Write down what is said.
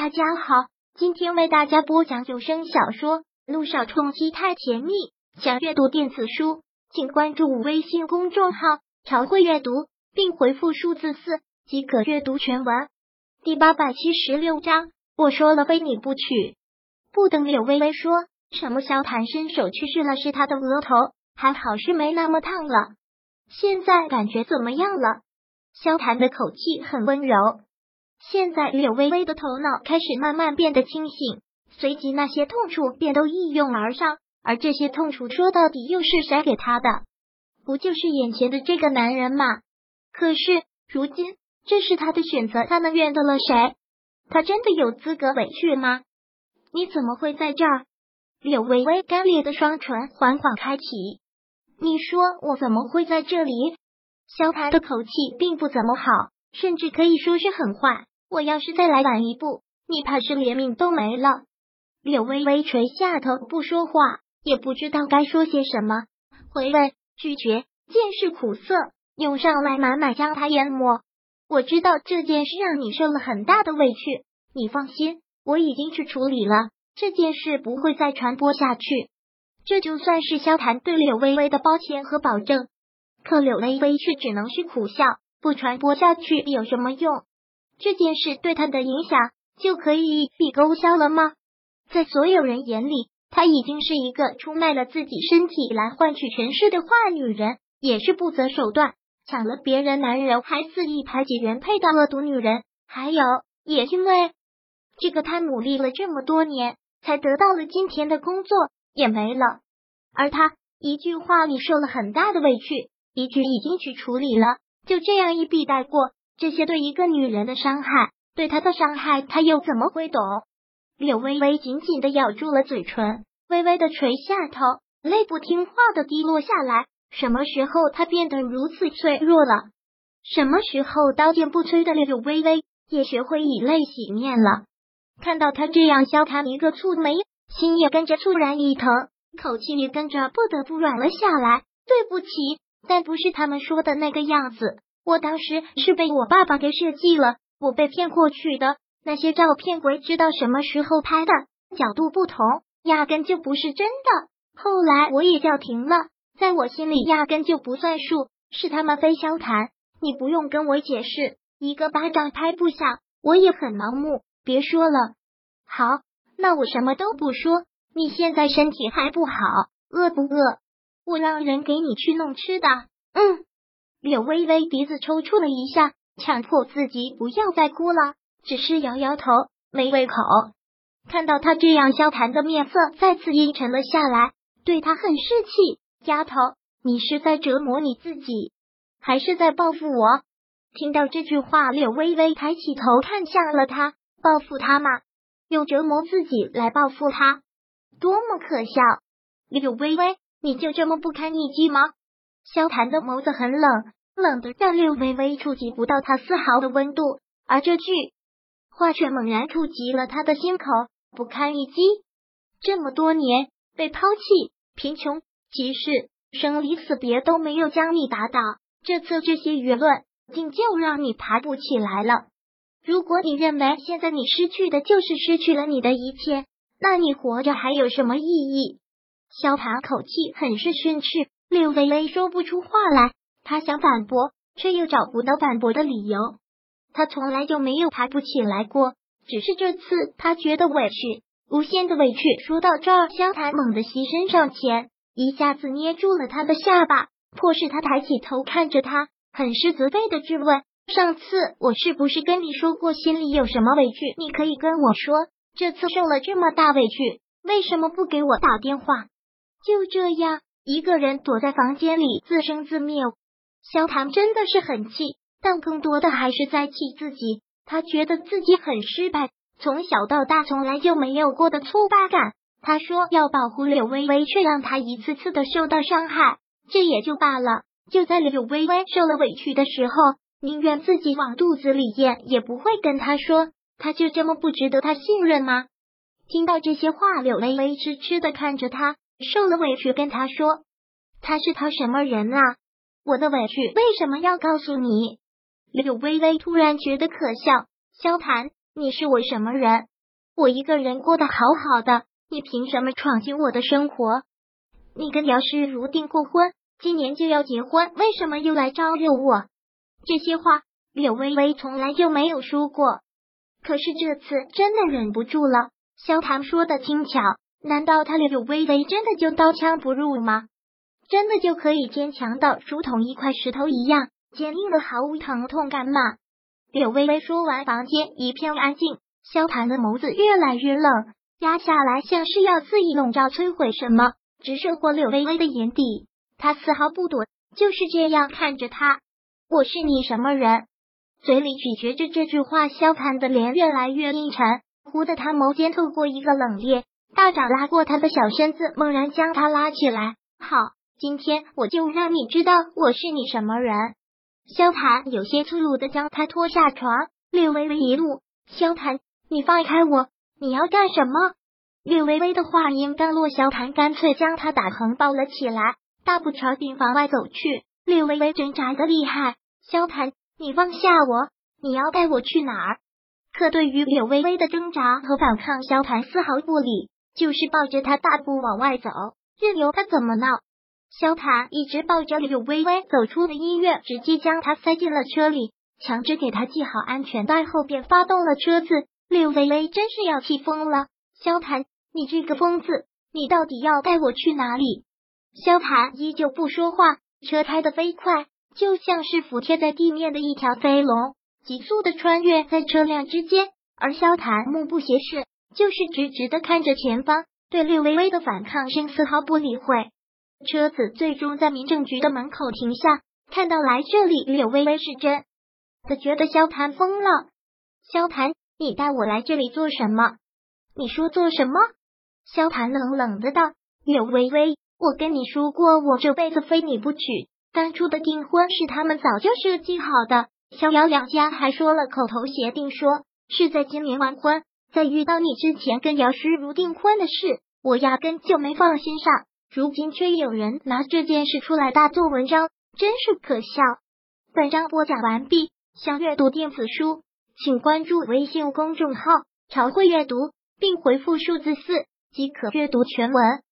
大家好，今天为大家播讲有声小说《路上冲击太甜蜜》。想阅读电子书，请关注微信公众号“朝会阅读”，并回复数字四即可阅读全文。第八百七十六章，我说了非你不娶。不等柳微微说什么，萧谈伸手去试了试她的额头，还好是没那么烫了。现在感觉怎么样了？萧谈的口气很温柔。现在柳微微的头脑开始慢慢变得清醒，随即那些痛楚便都一涌而上。而这些痛楚说到底又是谁给她的？不就是眼前的这个男人吗？可是如今这是他的选择，他能怨得了谁？他真的有资格委屈吗？你怎么会在这儿？柳微微干裂的双唇缓缓开启。你说我怎么会在这里？萧谈的口气并不怎么好，甚至可以说是很坏。我要是再来晚一步，你怕是连命都没了。柳微微垂下头不说话，也不知道该说些什么。回味拒绝，见是苦涩涌上来，满满将他淹没。我知道这件事让你受了很大的委屈，你放心，我已经去处理了，这件事不会再传播下去。这就算是萧谈对柳微微的抱歉和保证。可柳微微却只能是苦笑，不传播下去有什么用？这件事对他的影响就可以一笔勾销了吗？在所有人眼里，她已经是一个出卖了自己身体来换取权势的坏女人，也是不择手段抢了别人男人还肆意排挤原配的恶毒女人。还有，也因为这个，她努力了这么多年，才得到了今天的工作也没了。而他一句话里受了很大的委屈，一句已经去处理了，就这样一笔带过。这些对一个女人的伤害，对她的伤害，他又怎么会懂？柳微微紧紧的咬住了嘴唇，微微的垂下头，泪不听话的滴落下来。什么时候她变得如此脆弱了？什么时候刀剑不摧的柳微微也学会以泪洗面了？看到他这样，萧谈一个蹙眉，心也跟着猝然一疼，口气也跟着不得不软了下来。对不起，但不是他们说的那个样子。我当时是被我爸爸给设计了，我被骗过去的那些照片，鬼知道什么时候拍的，角度不同，压根就不是真的。后来我也叫停了，在我心里压根就不算数，是他们非消谈。你不用跟我解释，一个巴掌拍不响，我也很盲目。别说了，好，那我什么都不说。你现在身体还不好，饿不饿？我让人给你去弄吃的。嗯。柳微微鼻子抽搐了一下，强迫自己不要再哭了，只是摇摇头，没胃口。看到他这样，萧谈的面色再次阴沉了下来，对他很是气。丫头，你是在折磨你自己，还是在报复我？听到这句话，柳微微抬起头看向了他，报复他吗？用折磨自己来报复他，多么可笑！柳微微，你就这么不堪一击吗？萧谈的眸子很冷，冷的让柳微微触及不到他丝毫的温度，而这句话却猛然触及了他的心口。不堪一击，这么多年被抛弃、贫穷、歧视、生离死别都没有将你打倒，这次这些舆论竟就让你爬不起来了。如果你认为现在你失去的就是失去了你的一切，那你活着还有什么意义？萧谈口气很是训斥。柳微微说不出话来，他想反驳，却又找不到反驳的理由。他从来就没有爬不起来过，只是这次他觉得委屈，无限的委屈。说到这儿，萧谈猛地膝身上前，一下子捏住了他的下巴，迫使他抬起头看着他，很是责备的质问：“上次我是不是跟你说过，心里有什么委屈，你可以跟我说？这次受了这么大委屈，为什么不给我打电话？就这样。”一个人躲在房间里自生自灭，萧唐真的是很气，但更多的还是在气自己。他觉得自己很失败，从小到大从来就没有过的挫败感。他说要保护柳微微，却让她一次次的受到伤害，这也就罢了。就在柳微微受了委屈的时候，宁愿自己往肚子里咽，也不会跟他说。他就这么不值得他信任吗？听到这些话，柳微微痴痴的看着他。受了委屈，跟他说他是他什么人啊？我的委屈为什么要告诉你？柳微微突然觉得可笑。萧谈，你是我什么人？我一个人过得好好的，你凭什么闯进我的生活？你跟姚诗如订过婚，今年就要结婚，为什么又来招惹我？这些话柳微微从来就没有说过，可是这次真的忍不住了。萧谈说的轻巧，难道他柳微微真的就刀枪不入吗？真的就可以坚强到如同一块石头一样坚硬的毫无疼痛感吗？柳微微说完，房间一片安静。萧谈的眸子越来越冷，压下来，像是要肆意笼罩、摧毁什么，直射过柳微微的眼底。他丝毫不躲，就是这样看着他。我是你什么人？嘴里咀嚼着这句话，萧谈的脸越来越阴沉。忽的，他眸间透过一个冷冽，大掌拉过他的小身子，猛然将他拉起来。好，今天我就让你知道我是你什么人。萧谈有些粗鲁的将他拖下床，略微微一怒，萧谈。你放开我！你要干什么？略微微的话音刚落，萧谭干脆将他打横抱了起来，大步朝病房外走去。略微微挣扎的厉害，萧谭，你放下我！你要带我去哪儿？可对于柳微微的挣扎和反抗，萧谭丝毫不理，就是抱着他大步往外走，任由他怎么闹。萧谭一直抱着柳微微走出了医院，直接将他塞进了车里，强制给他系好安全带后，便发动了车子。柳微微真是要气疯了，萧谭，你这个疯子，你到底要带我去哪里？萧谭依旧不说话，车开得飞快，就像是服贴在地面的一条飞龙，急速的穿越在车辆之间。而萧谭目不斜视，就是直直的看着前方，对柳微微的反抗声丝毫不理会。车子最终在民政局的门口停下，看到来这里，柳微微是真的觉得萧谭疯了。萧谭。你带我来这里做什么？你说做什么？萧谭冷冷的道：“柳微微，我跟你说过，我这辈子非你不娶。当初的订婚是他们早就设计好的，逍遥两家还说了口头协定，说是在今年完婚。在遇到你之前，跟姚诗如订婚的事，我压根就没放心上。如今却有人拿这件事出来大做文章，真是可笑。”本章播讲完毕，想阅读电子书。请关注微信公众号“朝会阅读”，并回复数字四即可阅读全文。